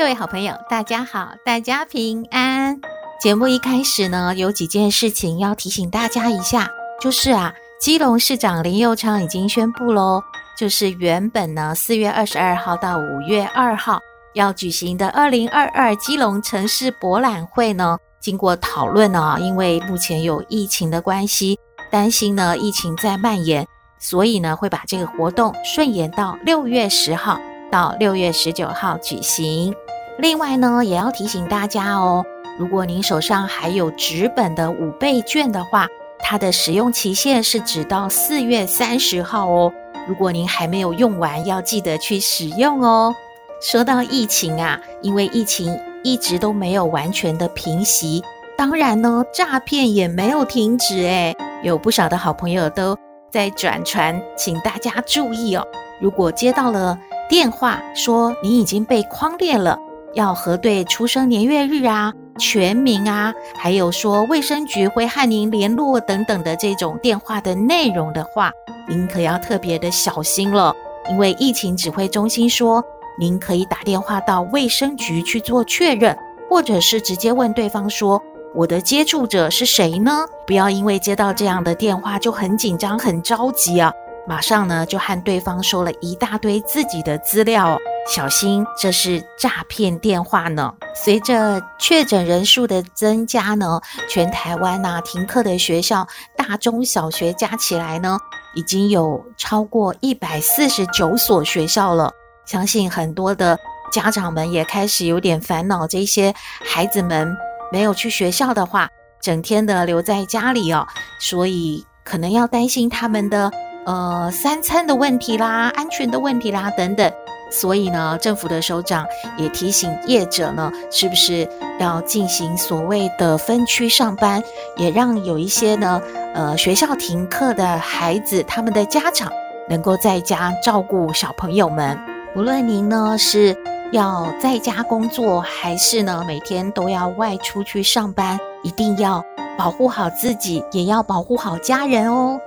各位好朋友，大家好，大家平安。节目一开始呢，有几件事情要提醒大家一下。就是啊，基隆市长林佑昌已经宣布喽，就是原本呢四月二十二号到五月二号要举行的二零二二基隆城市博览会呢，经过讨论呢，因为目前有疫情的关系，担心呢疫情在蔓延，所以呢会把这个活动顺延到六月十号到六月十九号举行。另外呢，也要提醒大家哦，如果您手上还有纸本的五倍券的话。它的使用期限是直到四月三十号哦。如果您还没有用完，要记得去使用哦。说到疫情啊，因为疫情一直都没有完全的平息，当然呢，诈骗也没有停止诶。有不少的好朋友都在转传，请大家注意哦。如果接到了电话说你已经被框列了，要核对出生年月日啊。全名啊，还有说卫生局会和您联络等等的这种电话的内容的话，您可要特别的小心了。因为疫情指挥中心说，您可以打电话到卫生局去做确认，或者是直接问对方说，我的接触者是谁呢？不要因为接到这样的电话就很紧张、很着急啊，马上呢就和对方说了一大堆自己的资料。小心，这是诈骗电话呢。随着确诊人数的增加呢，全台湾呐停课的学校，大中小学加起来呢，已经有超过一百四十九所学校了。相信很多的家长们也开始有点烦恼，这些孩子们没有去学校的话，整天的留在家里哦，所以可能要担心他们的呃三餐的问题啦、安全的问题啦等等。所以呢，政府的首长也提醒业者呢，是不是要进行所谓的分区上班，也让有一些呢，呃，学校停课的孩子，他们的家长能够在家照顾小朋友们。无论您呢是要在家工作，还是呢每天都要外出去上班，一定要保护好自己，也要保护好家人哦。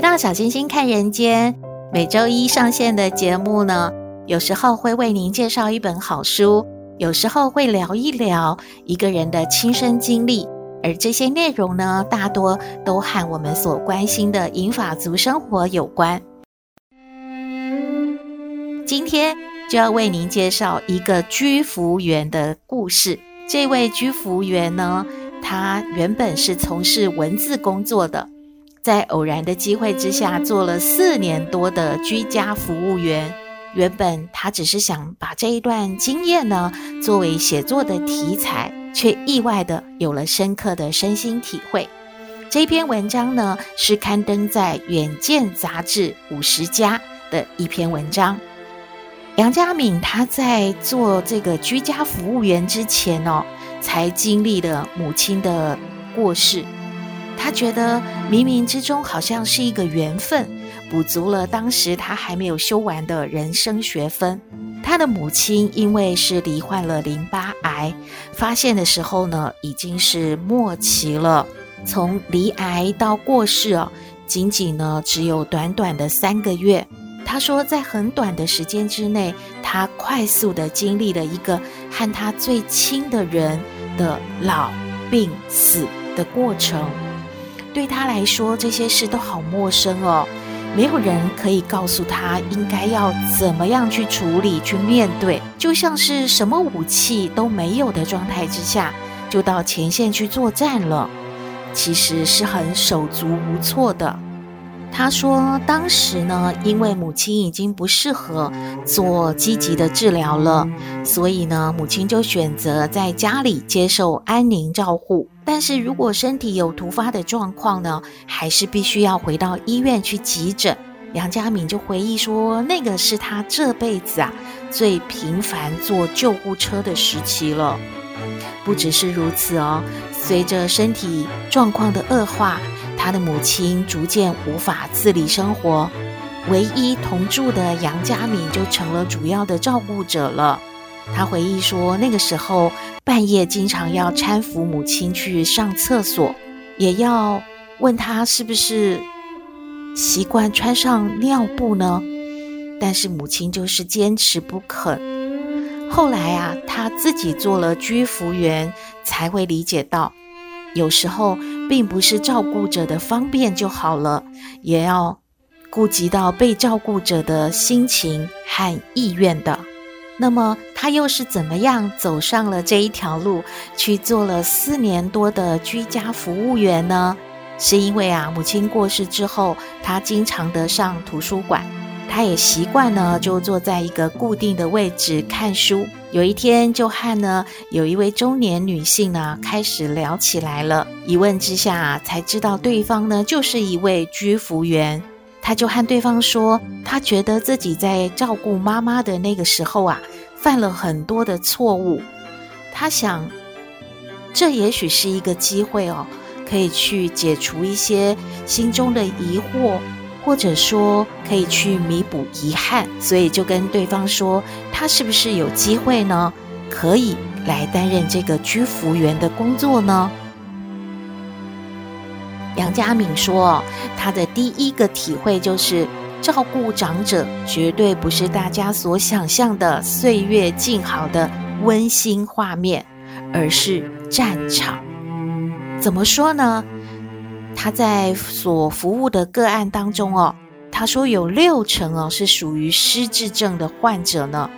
回到小星星看人间，每周一上线的节目呢，有时候会为您介绍一本好书，有时候会聊一聊一个人的亲身经历，而这些内容呢，大多都和我们所关心的银发族生活有关。今天就要为您介绍一个居服员的故事。这位居服员呢，他原本是从事文字工作的。在偶然的机会之下，做了四年多的居家服务员。原本他只是想把这一段经验呢，作为写作的题材，却意外的有了深刻的身心体会。这篇文章呢，是刊登在《远见》杂志五十家的一篇文章。杨佳敏他在做这个居家服务员之前哦，才经历了母亲的过世。他觉得冥冥之中好像是一个缘分，补足了当时他还没有修完的人生学分。他的母亲因为是罹患了淋巴癌，发现的时候呢，已经是末期了。从罹癌到过世哦，仅仅呢只有短短的三个月。他说，在很短的时间之内，他快速地经历了一个和他最亲的人的老、病、死的过程。对他来说，这些事都好陌生哦，没有人可以告诉他应该要怎么样去处理、去面对，就像是什么武器都没有的状态之下，就到前线去作战了，其实是很手足无措的。他说，当时呢，因为母亲已经不适合做积极的治疗了，所以呢，母亲就选择在家里接受安宁照护。但是如果身体有突发的状况呢，还是必须要回到医院去急诊。杨佳敏就回忆说，那个是他这辈子啊最频繁坐救护车的时期了。不只是如此哦，随着身体状况的恶化，他的母亲逐渐无法自理生活，唯一同住的杨佳敏就成了主要的照顾者了。他回忆说，那个时候半夜经常要搀扶母亲去上厕所，也要问她是不是习惯穿上尿布呢？但是母亲就是坚持不肯。后来啊，他自己做了居服员，才会理解到，有时候并不是照顾者的方便就好了，也要顾及到被照顾者的心情和意愿的。那么他又是怎么样走上了这一条路，去做了四年多的居家服务员呢？是因为啊，母亲过世之后，他经常的上图书馆。他也习惯呢，就坐在一个固定的位置看书。有一天，就和呢有一位中年女性呢开始聊起来了。一问之下，才知道对方呢就是一位居服员。他就和对方说，他觉得自己在照顾妈妈的那个时候啊，犯了很多的错误。他想，这也许是一个机会哦，可以去解除一些心中的疑惑。或者说可以去弥补遗憾，所以就跟对方说，他是不是有机会呢？可以来担任这个居服员的工作呢？杨佳敏说，他的第一个体会就是，照顾长者绝对不是大家所想象的岁月静好的温馨画面，而是战场。怎么说呢？他在所服务的个案当中哦，他说有六成哦是属于失智症的患者呢，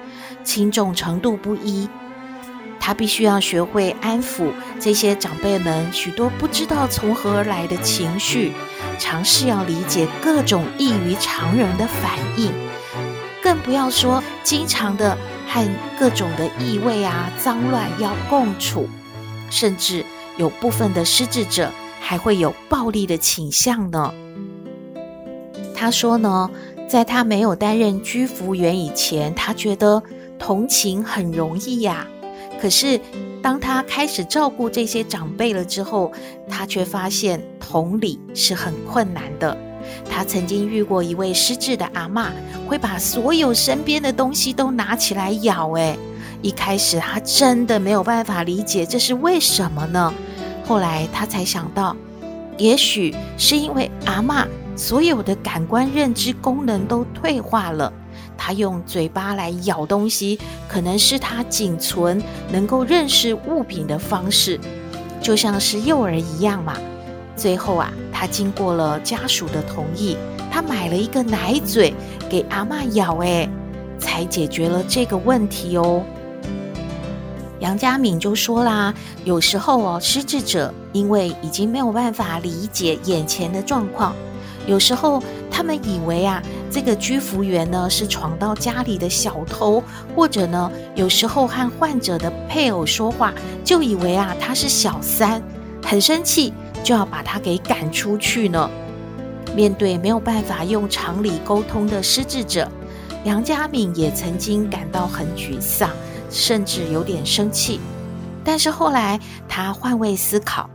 轻重程度不一。他必须要学会安抚这些长辈们许多不知道从何而来的情绪，尝试要理解各种异于常人的反应，更不要说经常的和各种的异味啊、脏乱要共处，甚至有部分的失智者。还会有暴力的倾向呢。他说呢，在他没有担任居服员以前，他觉得同情很容易呀。可是当他开始照顾这些长辈了之后，他却发现同理是很困难的。他曾经遇过一位失智的阿嬷，会把所有身边的东西都拿起来咬。诶，一开始他真的没有办法理解这是为什么呢？后来他才想到，也许是因为阿嬷所有的感官认知功能都退化了，她用嘴巴来咬东西，可能是她仅存能够认识物品的方式，就像是幼儿一样嘛。最后啊，他经过了家属的同意，他买了一个奶嘴给阿嬷咬，诶，才解决了这个问题哦。杨佳敏就说啦，有时候哦，失智者因为已经没有办法理解眼前的状况，有时候他们以为啊，这个居服员呢是闯到家里的小偷，或者呢，有时候和患者的配偶说话，就以为啊他是小三，很生气，就要把他给赶出去呢。面对没有办法用常理沟通的失智者，杨佳敏也曾经感到很沮丧。甚至有点生气，但是后来他换位思考，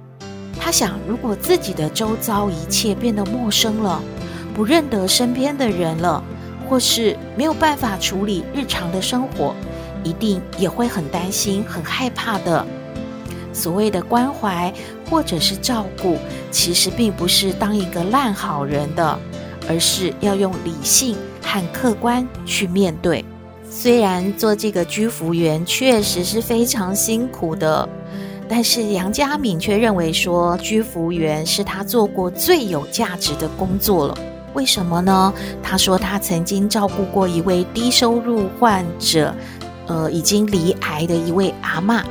他想，如果自己的周遭一切变得陌生了，不认得身边的人了，或是没有办法处理日常的生活，一定也会很担心、很害怕的。所谓的关怀或者是照顾，其实并不是当一个烂好人的，而是要用理性和客观去面对。虽然做这个居服员确实是非常辛苦的，但是杨佳敏却认为说，居服员是他做过最有价值的工作了。为什么呢？他说他曾经照顾过一位低收入患者，呃，已经罹癌的一位阿嬷，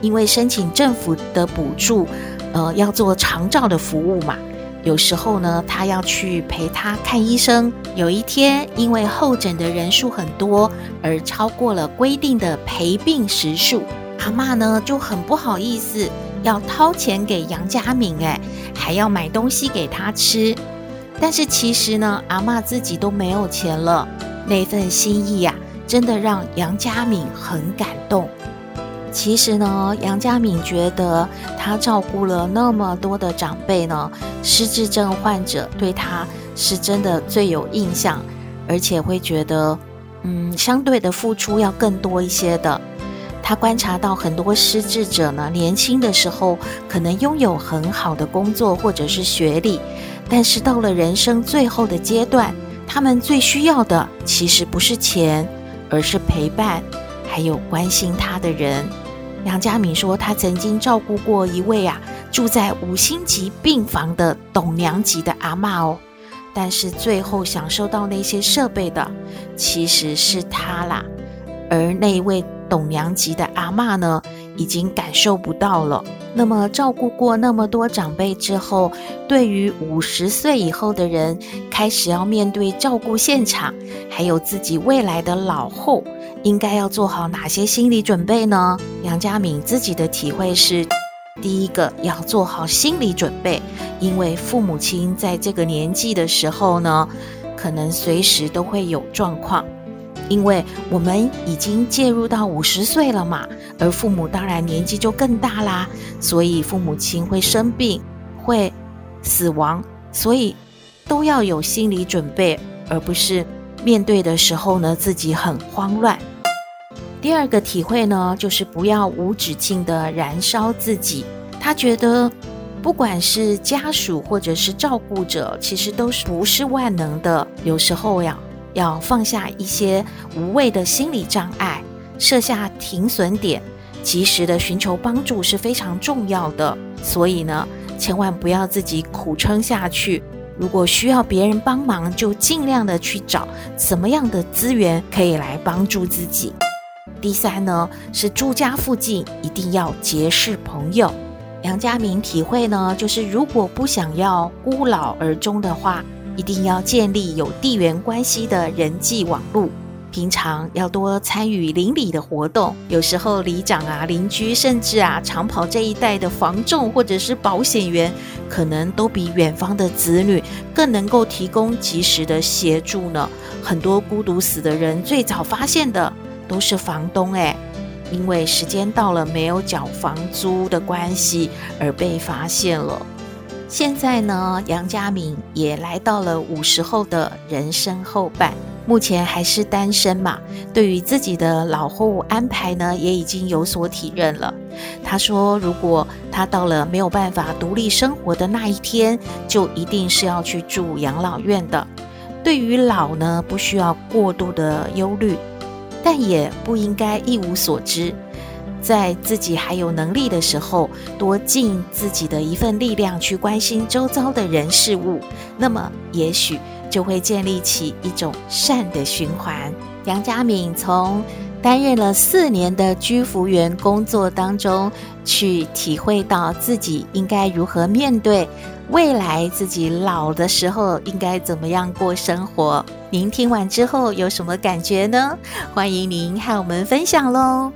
因为申请政府的补助，呃，要做长照的服务嘛。有时候呢，他要去陪他看医生。有一天，因为候诊的人数很多，而超过了规定的陪病时数，阿嬷呢就很不好意思，要掏钱给杨家敏，哎，还要买东西给他吃。但是其实呢，阿嬷自己都没有钱了，那份心意呀，真的让杨家敏很感动。其实呢，杨家敏觉得他照顾了那么多的长辈呢，失智症患者对他是真的最有印象，而且会觉得，嗯，相对的付出要更多一些的。他观察到很多失智者呢，年轻的时候可能拥有很好的工作或者是学历，但是到了人生最后的阶段，他们最需要的其实不是钱，而是陪伴。还有关心他的人，梁家敏说，他曾经照顾过一位啊住在五星级病房的董娘级的阿嬷哦，但是最后享受到那些设备的其实是他啦，而那一位董娘级的阿嬷呢，已经感受不到了。那么照顾过那么多长辈之后，对于五十岁以后的人，开始要面对照顾现场，还有自己未来的老后。应该要做好哪些心理准备呢？杨家敏自己的体会是：第一个要做好心理准备，因为父母亲在这个年纪的时候呢，可能随时都会有状况。因为我们已经介入到五十岁了嘛，而父母当然年纪就更大啦，所以父母亲会生病、会死亡，所以都要有心理准备，而不是面对的时候呢，自己很慌乱。第二个体会呢，就是不要无止境的燃烧自己。他觉得，不管是家属或者是照顾者，其实都是不是万能的。有时候呀，要放下一些无谓的心理障碍，设下停损点，及时的寻求帮助是非常重要的。所以呢，千万不要自己苦撑下去。如果需要别人帮忙，就尽量的去找什么样的资源可以来帮助自己。第三呢，是住家附近一定要结识朋友。杨家明体会呢，就是如果不想要孤老而终的话，一定要建立有地缘关系的人际网络。平常要多参与邻里的活动，有时候里长啊、邻居，甚至啊长跑这一带的房仲或者是保险员，可能都比远方的子女更能够提供及时的协助呢。很多孤独死的人，最早发现的。都是房东哎，因为时间到了没有缴房租的关系而被发现了。现在呢，杨家敏也来到了五十后的人生后半，目前还是单身嘛。对于自己的老后安排呢，也已经有所体认了。他说，如果他到了没有办法独立生活的那一天，就一定是要去住养老院的。对于老呢，不需要过度的忧虑。但也不应该一无所知，在自己还有能力的时候，多尽自己的一份力量去关心周遭的人事物，那么也许就会建立起一种善的循环。杨家敏从担任了四年的居服员工作当中，去体会到自己应该如何面对未来，自己老的时候应该怎么样过生活。您听完之后有什么感觉呢？欢迎您和我们分享喽！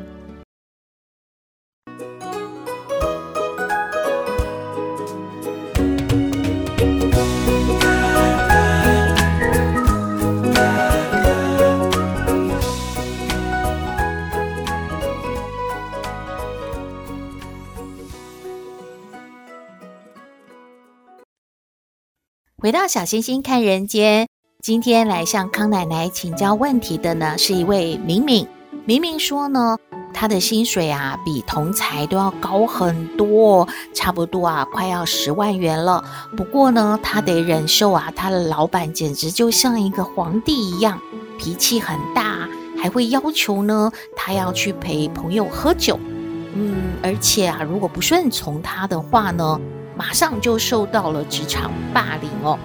回到小星星看人间。今天来向康奶奶请教问题的呢，是一位明明。明明说呢，他的薪水啊比同侪都要高很多，差不多啊快要十万元了。不过呢，他得忍受啊，他的老板简直就像一个皇帝一样，脾气很大，还会要求呢他要去陪朋友喝酒。嗯，而且啊，如果不顺从他的话呢，马上就受到了职场霸凌哦。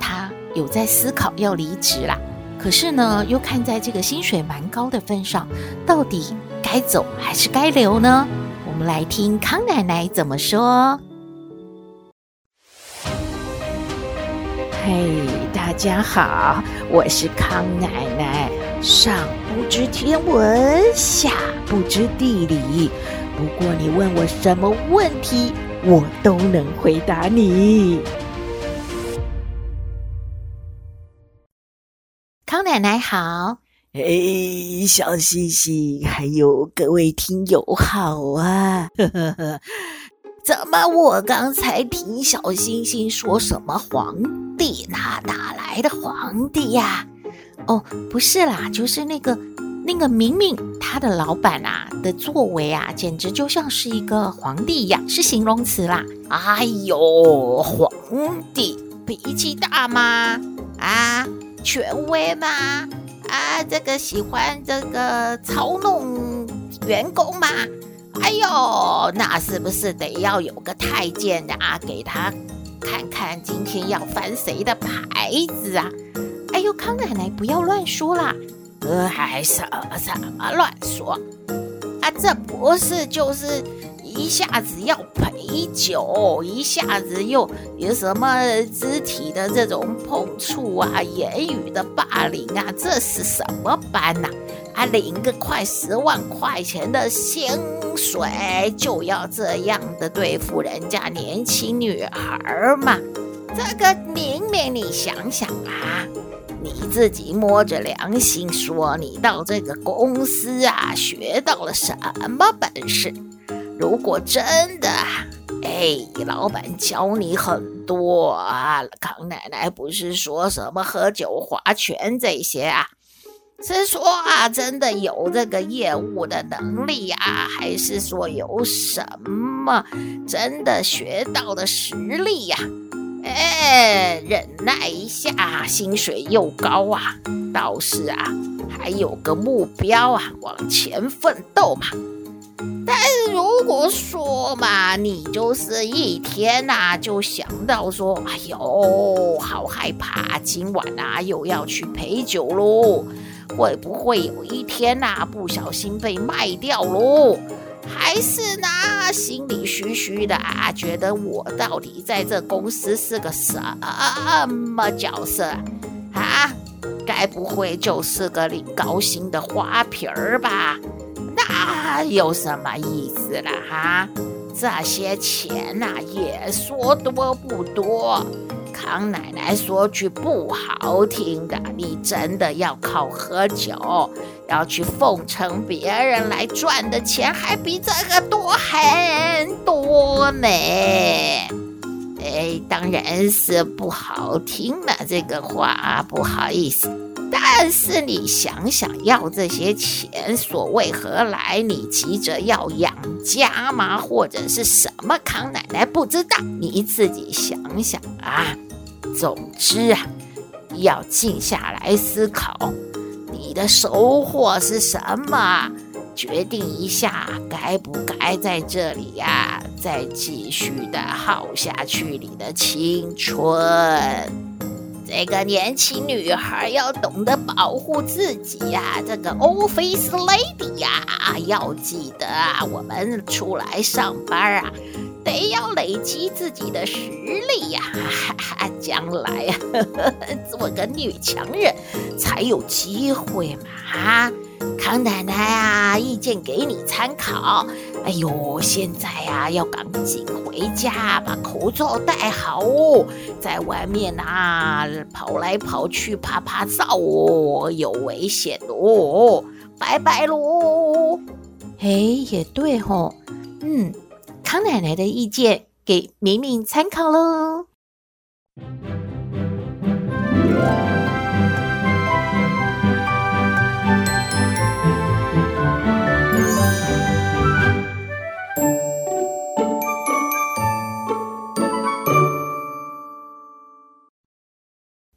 他有在思考要离职啦，可是呢，又看在这个薪水蛮高的份上，到底该走还是该留呢？我们来听康奶奶怎么说。嘿，大家好，我是康奶奶。上不知天文，下不知地理，不过你问我什么问题，我都能回答你。康奶奶好，哎，小星星，还有各位听友好啊！呵呵呵。怎么？我刚才听小星星说什么皇帝？哪哪来的皇帝呀？哦，不是啦，就是那个那个明明他的老板啊的作为啊，简直就像是一个皇帝一样，是形容词啦。哎呦，皇帝脾气大吗？啊，权威吗？啊，这个喜欢这个操弄员工吗？哎呦，那是不是得要有个太监啊，给他看看今天要翻谁的牌子啊？哎呦，康奶奶不要乱说啦！呃，还什么什么乱说？啊，这不是就是。一下子要陪酒，一下子又有什么肢体的这种碰触啊，言语的霸凌啊，这是什么班呐？啊，领个快十万块钱的薪水，就要这样的对付人家年轻女孩吗？这个明明你想想啊，你自己摸着良心说，你到这个公司啊，学到了什么本事？如果真的，哎，老板教你很多啊，康奶奶不是说什么喝酒划拳这些啊，是说啊，真的有这个业务的能力啊，还是说有什么真的学到的实力呀？哎，忍耐一下，薪水又高啊，倒是啊，还有个目标啊，往前奋斗嘛。但如果说嘛，你就是一天呐、啊，就想到说，哎呦，好害怕，今晚啊又要去陪酒喽，会不会有一天呐、啊，不小心被卖掉喽？还是呢，心里虚虚的啊，觉得我到底在这公司是个什么角色啊？该不会就是个领高薪的花瓶儿吧？那有什么意思了哈？这些钱呐、也说多不多。康奶奶说句不好听的，你真的要靠喝酒，要去奉承别人来赚的钱，还比这个多很多呢。哎，当然是不好听了，这个话不好意思。但是你想想，要这些钱所为何来？你急着要养家吗？或者是什么？康奶奶不知道，你自己想想啊。总之啊，要静下来思考，你的收获是什么？决定一下，该不该在这里呀、再继续的耗下去你的青春。这个年轻女孩要懂得保护自己呀、这个 office lady 呀、要记得啊，我们出来上班啊，得要累积自己的实力呀、啊，将来啊，做个女强人才有机会嘛啊。康奶奶啊，意见给你参考。哎呦，现在呀、啊，要赶紧回家，把口罩戴好哦，在外面啊跑来跑去，怕怕燥哦，有危险哦。拜拜喽。哎，也对吼。嗯，康奶奶的意见给明明参考喽。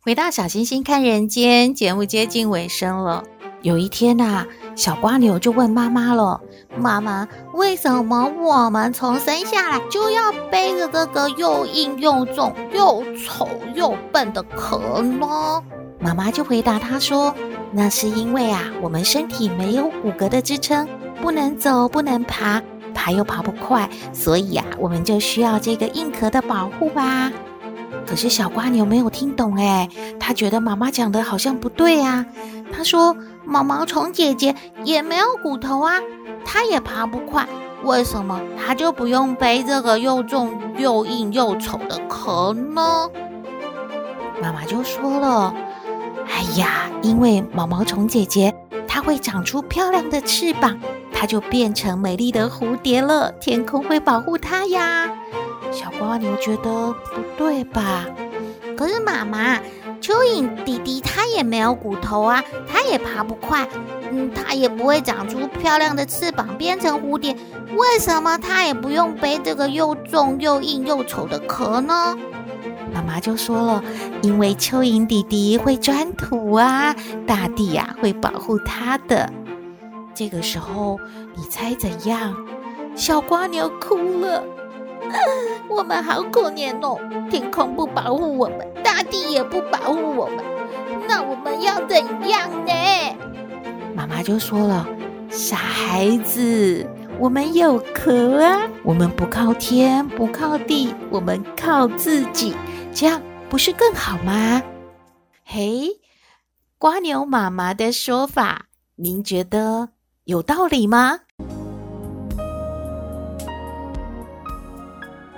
回到小星星看人间节目接近尾声了。有一天呐、小蜗牛就问妈妈了：“妈妈，为什么我们从生下来就要背着这个又硬又重、又丑又笨的壳呢？”妈妈就回答他说：“那是因为啊，我们身体没有骨骼的支撑，不能走，不能爬，爬又爬不快，所以啊，我们就需要这个硬壳的保护吧。”可是小蜗牛没有听懂，哎，他觉得妈妈讲的好像不对啊。他说：“毛毛虫姐姐也没有骨头啊，它也爬不快，为什么它就不用背这个又重又硬又丑的壳呢？”妈妈就说了：“哎呀，因为毛毛虫姐姐它会长出漂亮的翅膀，它就变成美丽的蝴蝶了，天空会保护它呀。”小瓜牛觉得不对吧？可是妈妈，蚯蚓弟弟它也没有骨头啊，它也爬不快，嗯，它也不会长出漂亮的翅膀变成蝴蝶，为什么它也不用背这个又重又硬又丑的壳呢？妈妈就说了，因为蚯蚓弟弟会钻土啊，大地呀会保护它的。这个时候，你猜怎样？小瓜牛哭了。我们好可怜哦，天空不保护我们，大地也不保护我们，那我们要怎样呢？妈妈就说了：“傻孩子，我们有壳啊，我们不靠天，不靠地，我们靠自己，这样不是更好吗？”嘿，瓜牛妈妈的说法，您觉得有道理吗？